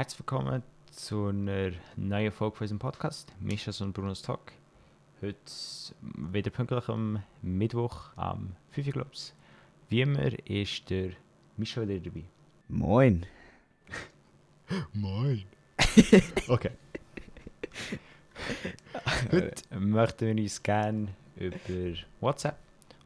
Herzlich willkommen zu einer neuen Folge von unserem Podcast, Mischas und Brunos Talk. Heute wieder pünktlich am Mittwoch, am 5 Uhr, glaube ich. Wie immer ist der Mischa wieder dabei. Moin. Moin. okay. Heute möchten wir uns gerne über WhatsApp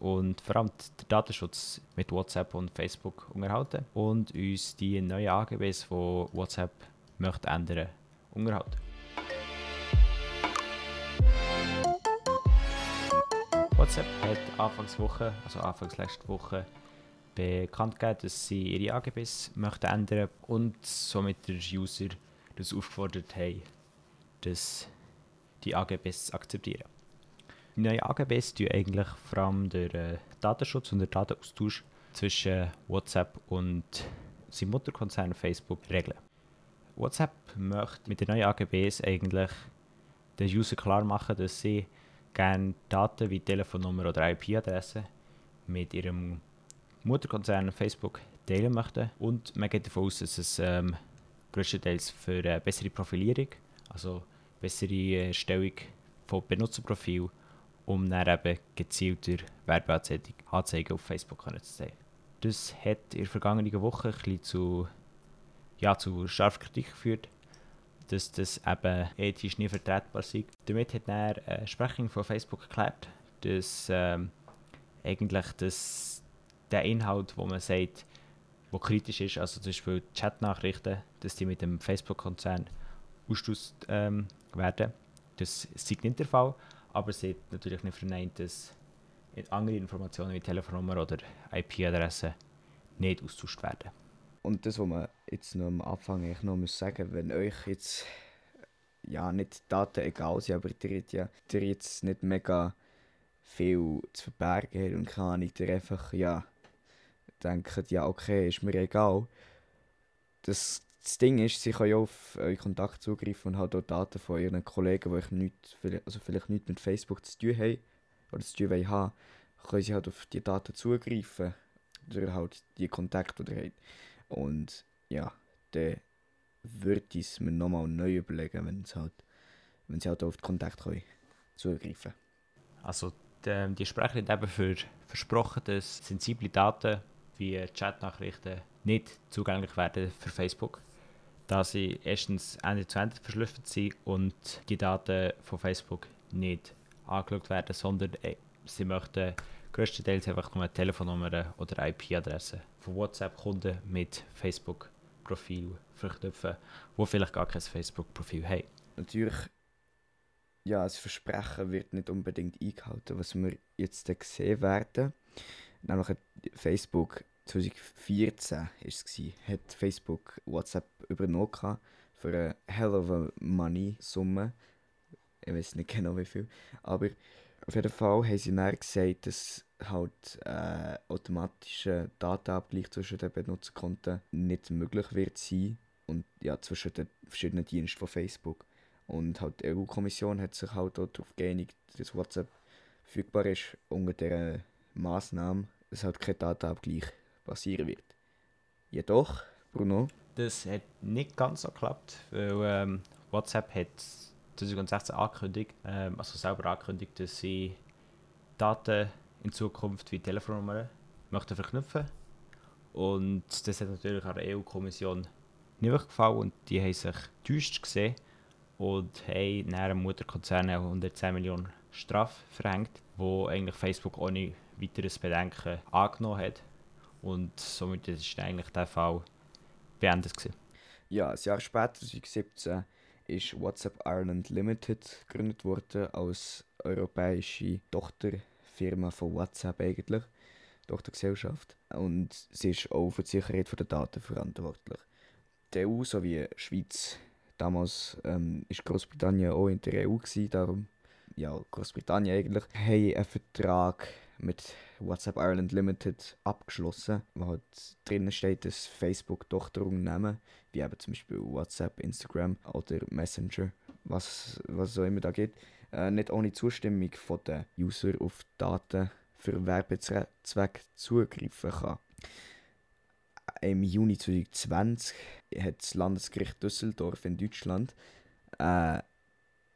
und vor allem den Datenschutz mit WhatsApp und Facebook unterhalten und uns die neuen AGBs, die WhatsApp möchte ändern, unterhalten. WhatsApp hat Anfangswoche, also Anfangs letzte Woche, bekannt gegeben, dass sie ihre AGBs möchten ändern und somit der User das aufgefordert haben, dass die AGBs akzeptieren. Die neuen AGBs eigentlich vor allem den äh, Datenschutz und den Datenaustausch zwischen WhatsApp und seinem Mutterkonzern Facebook regeln. WhatsApp möchte mit den neuen AGBs eigentlich den User klar machen, dass sie gerne Daten wie Telefonnummer oder IP-Adresse mit ihrem Mutterkonzern Facebook teilen möchten. Und man geht davon aus, dass es ähm, größtenteils für eine bessere Profilierung, also bessere Erstellung von Benutzerprofil, um dann eben gezielter Werbeanzeigen auf Facebook zu zeigen. Das hat in der vergangenen Woche ein bisschen zu, ja, zu scharfer Kritik geführt, dass das eben ethisch nie vertretbar ist. Damit hat dann eine Sprecherin von Facebook erklärt, dass ähm, eigentlich das, der Inhalt, wo man sagt, wo kritisch ist, also zum Beispiel Chatnachrichten, dass die mit dem Facebook-Konzern ausgestoßen ähm, werden. Das ist nicht der Fall, aber sie hat natürlich nicht verneint, dass andere Informationen wie Telefonnummer oder IP-Adresse nicht austauscht werden. Und das, was man jetzt noch am Anfang eigentlich noch muss sagen, wenn euch jetzt ja nicht Daten egal sind, aber ihr ja ihr jetzt nicht mega viel zu verbergen habt und keine Ahnung, ihr einfach ja denkt, ja okay, ist mir egal. Das, das Ding ist, sie können ja auf euren Kontakt zugreifen und halt auch Daten von ihren Kollegen, die euch nicht, also vielleicht nichts mit Facebook zu tun haben oder zu tun haben, können sie halt auf die Daten zugreifen oder halt die Kontakte, die ihr. Und ja, dann würde ich es mir nochmal neu überlegen, wenn, es halt, wenn sie halt auf die Kontakte können zugreifen Also die, die Sprecherin hat eben für, versprochen, dass sensible Daten wie Chatnachrichten nicht zugänglich werden für Facebook, da sie erstens Ende zu Ende verschlüsselt sind und die Daten von Facebook nicht angeschaut werden, sondern äh, sie möchten größtenteils einfach nur Telefonnummern oder IP-Adressen von WhatsApp-Kunden mit Facebook-Profil verknüpfen, die vielleicht gar kein Facebook-Profil haben. Natürlich, ja, das Versprechen wird nicht unbedingt eingehalten, was wir jetzt gesehen werden. Nämlich Facebook 2014 ist es, hat Facebook WhatsApp übernommen für eine hell of a money Summe. Ich weiß nicht genau wie viel. Aber auf jeden Fall haben sie dann gesagt, dass halt äh, automatischer Datenabgleich zwischen den Benutzerkonten nicht möglich wird sein und ja zwischen den verschiedenen Diensten von Facebook und halt die EU-Kommission hat sich halt auch darauf geeinigt, dass WhatsApp verfügbar ist unter der Maßnahme, dass halt kein Datenabgleich passieren wird. Jedoch, Bruno? Das hat nicht ganz so geklappt, weil ähm, WhatsApp hat 2016 angekündigt, ähm, also selber angekündigt, dass sie Daten in Zukunft wie Telefonnummern möchten verknüpfen. Und das hat natürlich an der EU-Kommission nicht gefallen und die haben sich täuscht gesehen und haben nach dem Mutterkonzern 110 Millionen Strafe verhängt, wo eigentlich Facebook ohne weiteres Bedenken angenommen hat. Und somit ist eigentlich der Fall beendet. Gewesen. Ja, ein Jahr später, 2017, ist WhatsApp Ireland Limited gegründet worden als europäische Tochterfirma von WhatsApp eigentlich, Tochtergesellschaft. Und sie ist auch für die Sicherheit der Daten verantwortlich. Die EU sowie die Schweiz, damals ähm, Großbritannien auch in der EU gewesen, darum ja Großbritannien eigentlich, haben einen Vertrag mit WhatsApp Ireland Limited abgeschlossen, wo halt drinnen steht, dass Facebook Tochterunternehmen, wie eben zum Beispiel WhatsApp, Instagram oder Messenger, was, was so immer da geht, äh, nicht ohne Zustimmung von den User auf Daten für Werbezwecke zugreifen kann. im Juni 2020 hat das Landesgericht Düsseldorf in Deutschland einen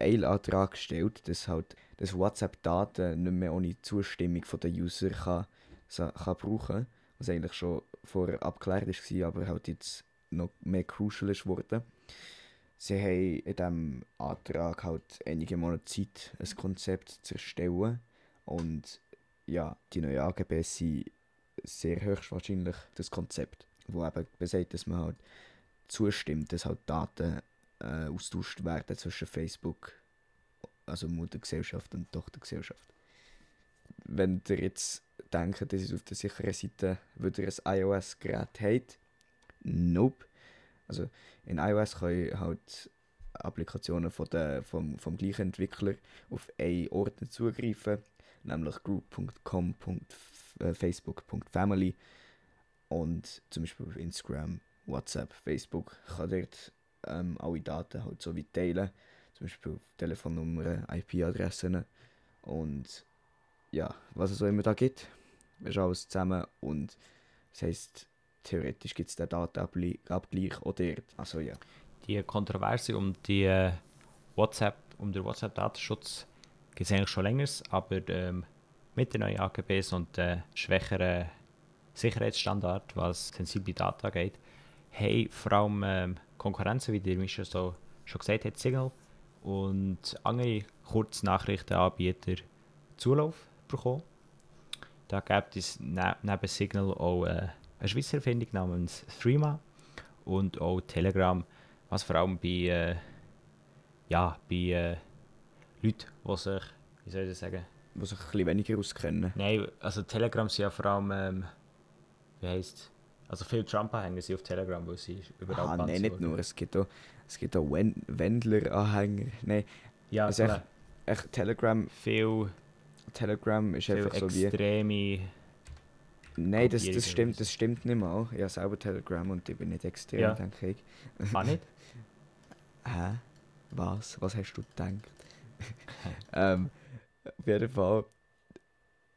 Eilantrag gestellt, dass halt dass WhatsApp Daten nicht mehr ohne Zustimmung der User kann, kann brauchen was eigentlich schon vorher abgeklärt war, aber halt jetzt noch mehr crucial ist. Sie haben in diesem Antrag halt einige Monate Zeit, ein Konzept zu erstellen und ja, die neuen AGB sind sehr höchstwahrscheinlich das Konzept, wo eben besagt, dass man halt zustimmt, dass halt Daten äh, austauscht werden zwischen Facebook, also Muttergesellschaft und Tochtergesellschaft. Wenn ihr jetzt denkt, dass ihr auf der sicheren Seite wieder ein iOS-Gerät habt, nope. Also in iOS können halt Applikationen von der, vom, vom gleichen Entwickler auf einen Ordner zugreifen, nämlich group.com.facebook.family und zum Beispiel auf Instagram, WhatsApp, Facebook kann dort ähm, alle Daten halt so wie teilen, zum Beispiel Telefonnummern, IP-Adressen und ja, was es auch immer da gibt, ist alles zusammen. Und das heisst, theoretisch gibt es den Datenabgleich auch dort, also ja. Die Kontroverse um die äh, WhatsApp, um den WhatsApp-Datenschutz gibt es eigentlich schon länger, aber ähm, mit den neuen AGBs und den schwächeren Sicherheitsstandard, was sensible Daten angeht, haben vor allem ähm, Konkurrenzen, wie der Mischa so schon gesagt hat, Signal und andere Kurznachrichtenanbieter Zulauf bekommen. Da gibt es ne neben Signal auch äh, eine Schweizer Erfindung namens Threema und auch Telegram, was vor allem bei, äh, ja, bei äh, Leuten, die sich, wie soll ich das sagen? Die sich ein bisschen weniger auskennen. Nein, also Telegram sind ja vor allem, ähm, wie heisst also viele Trump-Anhänger sind auf Telegram, weil sie überall Ah, nein, nicht nur, es gibt auch, es gibt auch Wendler-Anhänger. Nein, ja, also echt, echt Telegram... Viel, Telegram ist einfach so wie... extreme... Nein, das, das, stimmt, das stimmt nicht mal. Ich habe selber Telegram und ich bin nicht extrem, ja. denke ich. War nicht? Hä? Was? Was hast du gedacht? ähm, auf jeden Fall,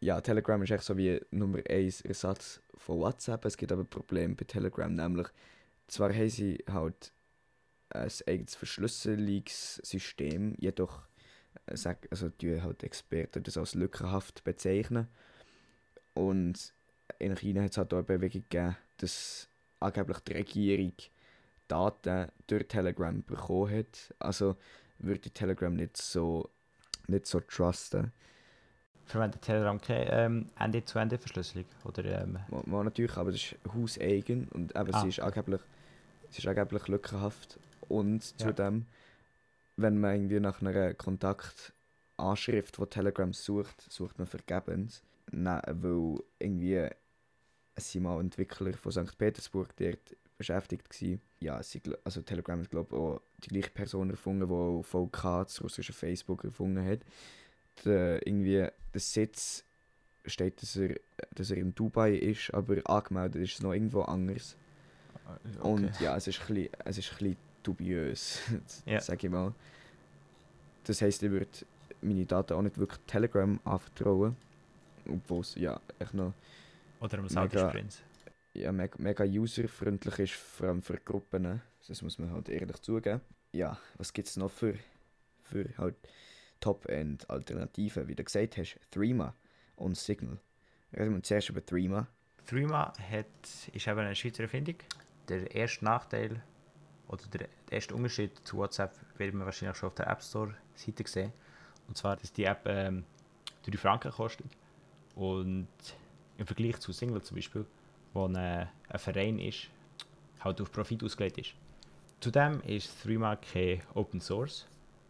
ja, Telegram ist echt so wie Nummer 1 Ersatz von WhatsApp. Es gibt aber Probleme bei Telegram, nämlich, zwar haben sie halt ein eigenes Verschlüsselungssystem, jedoch äh, also die halt Experten das als lückenhaft bezeichnen. Und in China hat es halt auch eine Bewegung gegeben, dass angeblich die Regierung Daten durch Telegram bekommen hat. Also würde Telegram nicht so, nicht so trusten. Verwendet Telegram keine ähm, Ende-zu-Ende-Verschlüsselung? Oder, ähm... Natürlich, aber das ist hauseigen und eben, ah. sie, ist angeblich, sie ist angeblich lückenhaft. Und ja. zudem, wenn man irgendwie nach einer Kontaktanschrift, die Telegram sucht, sucht man vergebens. Nein, weil irgendwie es sind mal Entwickler von St. Petersburg dort beschäftigt gewesen. Ja, sie, also Telegram hat glaube ich auch die gleiche Person erfunden, die VK, das russische Facebook, erfunden hat. Der, irgendwie der Sitz steht, dass er, dass er in Dubai ist, aber angemeldet ist es noch irgendwo anders. Okay. Und ja, es ist ein bisschen, es ist ein bisschen dubiös, yeah. sage ich mal. Das heisst, ich würde meine Daten auch nicht wirklich Telegram anvertrauen, obwohl es ja echt noch oder Saudischen Prinz. Ja, mega, mega userfreundlich ist, vor allem für Gruppen. Das muss man halt ehrlich zugeben. Ja, was gibt es noch für, für halt Top-End-Alternativen? Wie du gesagt hast, Threema und Signal. Reden wir zuerst über Threema. Threema hat, ist eben eine Schweizer Erfindung. Der erste Nachteil oder der erste Unterschied zu WhatsApp wird man wahrscheinlich schon auf der App Store-Seite sehen. Und zwar, dass die App ähm, 3 Franken kostet. Und im Vergleich zu Single zum Beispiel, wo ein, ein Verein ist, halt auf Profit ausgelegt ist. Zudem ist Threema kein Open Source,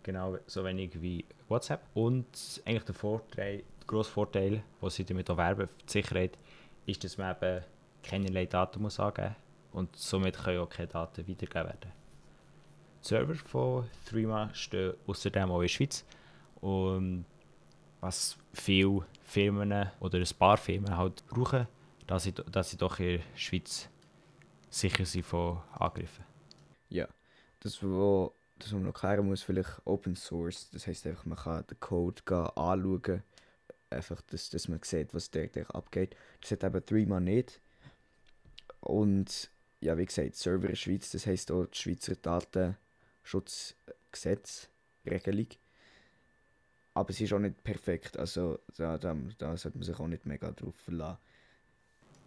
genau so wenig wie WhatsApp. Und eigentlich der Vorteil, der grosse Vorteil, den sie damit auch werben, die Sicherheit, ist, dass man eben keinerlei Daten muss angeben muss und somit können auch keine Daten weitergegeben werden. Die Server von Threema stehen außerdem auch in der Schweiz und was viele Firmen oder ein paar Firmen halt brauchen, dass sie, dass sie doch in der Schweiz sicher sind von Angriffen. Ja, das, wo, das, man noch klären muss, vielleicht Open Source, das heisst einfach, man kann den Code anschauen, einfach, dass, dass man sieht, was der abgeht. Das hat eben Threema nicht. Und ja, wie gesagt, Server in Schweiz, das heisst auch das Schweizer Datenschutzgesetz, Regelung. Aber es ist auch nicht perfekt, also da, da, da sollte man sich auch nicht mega drauf verlassen.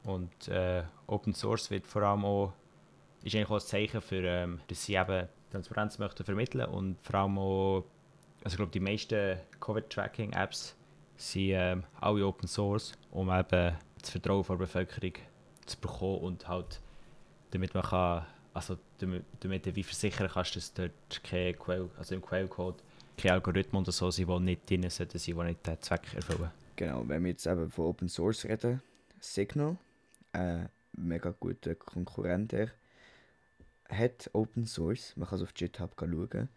Und äh, Open Source wird vor allem auch, ist eigentlich auch ein Zeichen für, ähm, dass sie eben Transparenz möchten vermitteln und vor allem auch, also ich glaube die meisten Covid-Tracking-Apps sind ähm, alle Open Source, um eben das Vertrauen der Bevölkerung zu bekommen und halt damit man kann, also damit, damit du wie versichern kannst, dass dort kein Quell, also im Quellcode kein Algorithmen oder so sind, die nicht drin sein, die nicht den Zweck erfüllen. Genau, wenn wir jetzt eben von Open Source reden, Signal, äh, mega guter Konkurrent, der hat Open Source, man kann es auf GitHub schauen.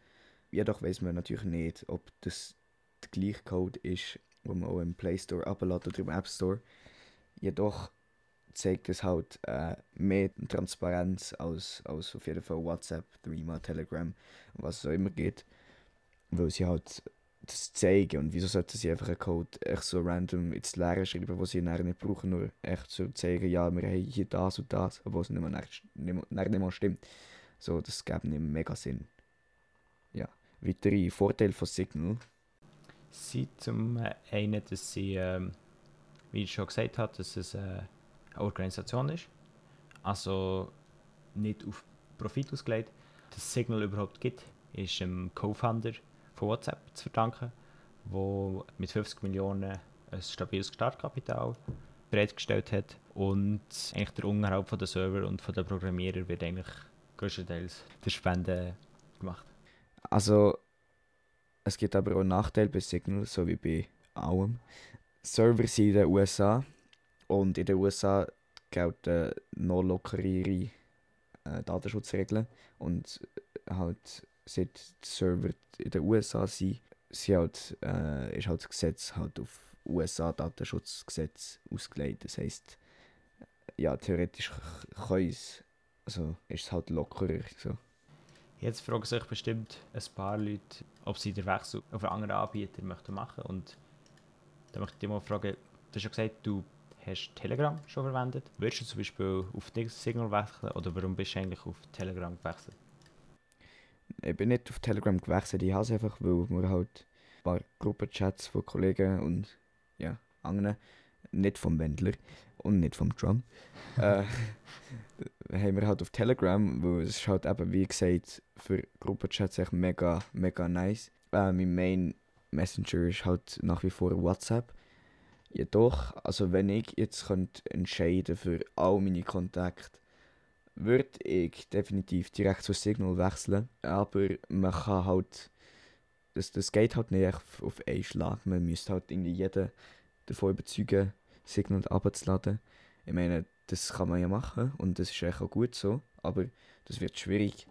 Jedoch weiß man natürlich nicht, ob das der gleiche Code ist, den man auch im Play Store abladet oder im App Store. Jedoch zeigt es halt äh, mehr Transparenz als, als auf jeden Fall WhatsApp, Threema, Telegram, was es auch immer geht. Weil sie halt das zeigen und wieso sollten sie einfach einen Code echt so random ins Leere schreiben, wo sie nachher nicht brauchen, nur echt so zeigen, ja, wir haben hier das und das, obwohl es nicht mehr, nicht, mehr, nicht mehr stimmt. So, das gibt nicht mega Sinn. Ja, weitere Vorteile von Signal. Sie zum einen, dass sie, ähm, wie ich schon gesagt habe, dass es äh, eine Organisation ist. Also nicht auf Profit ausgelegt. Das Signal überhaupt gibt, ist dem Co-Founder von WhatsApp zu verdanken, der mit 50 Millionen ein stabiles Startkapital bereitgestellt hat und eigentlich der Unterhalt von den Server und von den Programmierer wird eigentlich größtenteils der Spende gemacht. Also es gibt aber auch Nachteile bei Signal, so wie bei allem. Server sind in den USA und in den USA gelten noch lockerere äh, Datenschutzregeln. Und halt seit Server in den USA sind, sind halt, äh, ist halt das Gesetz halt auf USA-Datenschutzgesetz ausgelegt. Das heisst, ja, theoretisch kann also ist es halt lockerer. So. Jetzt fragen sich bestimmt ein paar Leute, ob sie den Wechsel auf einen anderen Anbieter möchten machen. Und da möchte ich dich mal fragen, du hast ja gesagt, du hast Telegram schon verwendet. Würdest du zum Beispiel auf Signal wechseln oder warum bist du eigentlich auf Telegram gewechselt? Ich bin nicht auf Telegram gewechselt, ich habe es einfach, weil wir halt ein paar Gruppenchats von Kollegen und ja, anderen, nicht vom Wendler und nicht vom Trump, äh, haben wir halt auf Telegram, weil es ist halt eben, wie gesagt, für Gruppenchats echt mega, mega nice. Äh, mein Main Messenger ist halt nach wie vor WhatsApp. Jedoch, also wenn ich jetzt könnte entscheiden für all meine Kontakte, würde ich definitiv direkt zu Signal wechseln. Aber man kann halt, das, das geht halt nicht auf einen Schlag. Man müsste halt irgendwie jeden davon überzeugen, Signal abzuladen. Ich meine, das kann man ja machen und das ist auch gut so, aber das wird schwierig.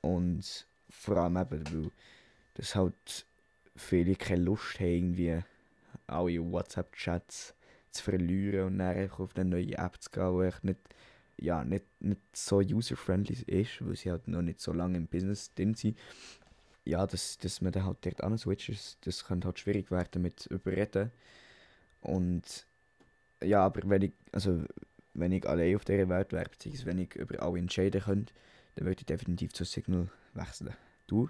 Und vor allem eben, weil das halt viele keine Lust haben, irgendwie alle WhatsApp-Chats zu verlieren und dann auf eine neue App zu gehen, die echt nicht, ja, nicht, nicht so user-friendly ist, weil sie halt noch nicht so lange im Business drin sind. Ja, dass, dass man dann halt dort answitcht, das, das könnte halt schwierig werden mit Überreden. Und ja, aber wenn ich, also wenn ich allein auf dieser Welt wäre, beziehungsweise wenn ich über alle entscheiden könnte, dann würde ich definitiv zu Signal wechseln. Du?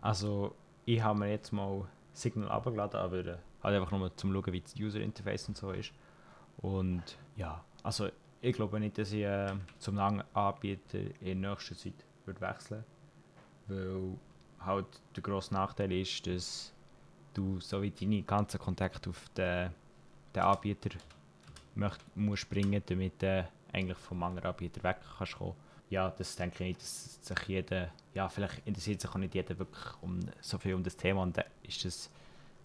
Also, ich habe mir jetzt mal Signal abgeladen, aber äh, halt einfach nur zum schauen, wie das User Interface und so ist. Und ja, also ich glaube nicht, dass ich äh, zum Anbieter in nächster Zeit würde wechseln weil halt der grosse Nachteil ist, dass du so wie deine ganzen Kontakte auf den, den Anbieter möcht, musst bringen, damit du eigentlich vom anderen Anbieter weg kannst kommen. Ja, das denke ich nicht, dass sich jeder, ja vielleicht interessiert sich auch nicht jeder wirklich um, so viel um das Thema und ist das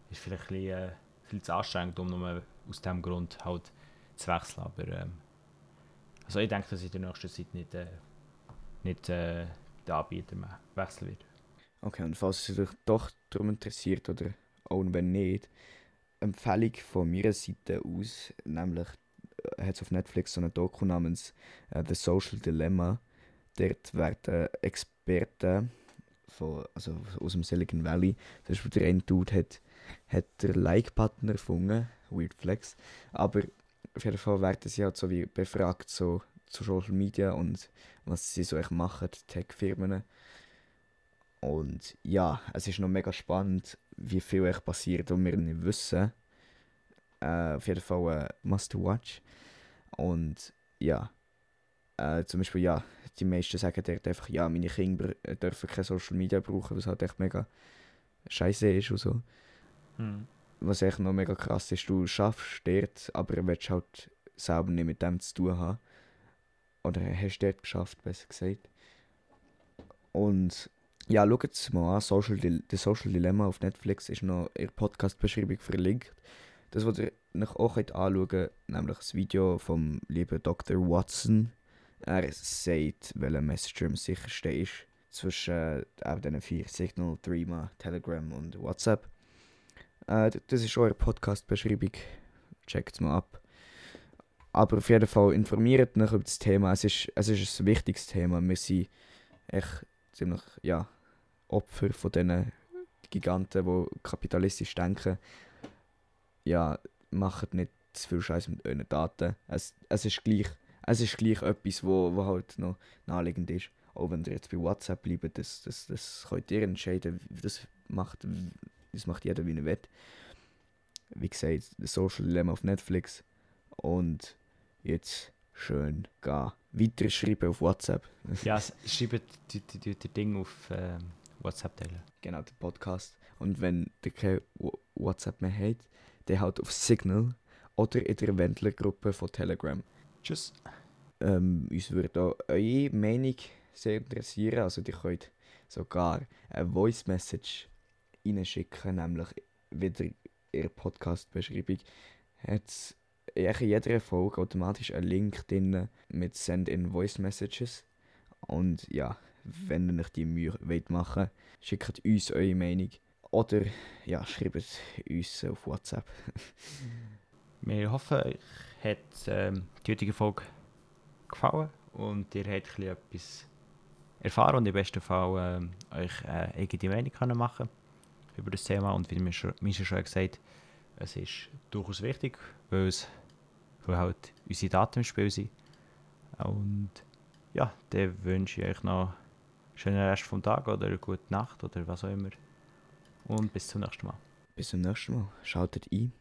ist vielleicht ein bisschen, äh, viel zu anstrengend, um nur aus diesem Grund halt zu wechseln. Aber ähm, also ich denke, dass in der nächsten Zeit nicht, äh, nicht äh, den Anbieter mehr wechseln wird. Okay, und falls es sich doch darum interessiert oder auch wenn nicht, Empfehlung von meiner Seite aus, nämlich äh, hat es auf Netflix so eine Doku namens uh, The Social Dilemma. Dort werden Experten von, also aus dem Silicon Valley, zum Beispiel der eine Dude hat hat der Like-Button erfunden, Weird Flex. Aber auf jeden Fall werden sie halt so wie befragt, so zu Social Media und was sie so echt machen, Tech-Firmen. Und ja, es ist noch mega spannend, wie viel echt passiert und wir nicht wissen. Äh, auf jeden Fall äh, must watch. Und ja, äh, zum Beispiel, ja, die meisten sagen dort einfach, ja, meine Kinder dürfen keine Social Media brauchen, was halt echt mega scheiße ist und so. Hm. Was echt noch mega krass ist, du schaffst dort, aber willst halt selber nicht mit dem zu tun haben. Oder hast dort geschafft, besser gesagt. Und ja, schaut es mal an, Social The Social Dilemma auf Netflix ist noch in der Podcast-Beschreibung verlinkt. Das, was ihr euch auch anschauen könnt, nämlich das Video vom lieben Dr. Watson. Er sagt, welcher Messenger am sichersten ist zwischen äh, diesen vier Signal, Threema, Telegram und WhatsApp. Äh, das ist eure Podcast-Beschreibung. Checkt mal ab. Aber auf jeden Fall informiert euch über das Thema. Es ist, es ist ein wichtiges Thema. Wir sind echt ziemlich ja, Opfer von diesen Giganten, die kapitalistisch denken. Ja, macht nicht zu viel Scheiß mit euren Daten. Es, es, ist gleich, es ist gleich etwas, wo, wo halt noch naheliegend ist. Auch wenn ihr jetzt bei WhatsApp bleibt, das, das, das könnt ihr entscheiden. Das macht, das macht jeder, wie er will. Wie gesagt, das Social Dilemma auf Netflix. Und jetzt schön gehen. Weiter schreiben auf WhatsApp. Ja, schreibt die, Ding auf ähm, WhatsApp teilen. genau, der Podcast. Und wenn ihr kein WhatsApp mehr habt, dann halt auf Signal oder in der Wendler-Gruppe von Telegram. Tschüss. Ähm, uns würde auch eure Meinung sehr interessieren. Also ihr könnt sogar eine Voice Message reinschicken, nämlich wieder in der Podcast-Beschreibung hat es in jeder Folge automatisch einen Link drin mit Send in Voice Messages. Und ja, wenn ihr euch die Mühe wollt schickt uns eure Meinung. Oder ja, schreibt uns auf WhatsApp. Wir hoffen, euch hat ähm, die heutige Folge gefallen und ihr habt etwas erfahren und im besten Fall ähm, euch eine eigene Meinung können machen über das Thema. Und wie mir schon gesagt es ist durchaus wichtig, weil, es, weil halt unsere Daten im Spiel sind. Und ja, dann wünsche ich euch noch einen schönen Rest vom Tag oder eine gute Nacht oder was auch immer. Und bis zum nächsten Mal. Bis zum nächsten Mal. Schaltet ein.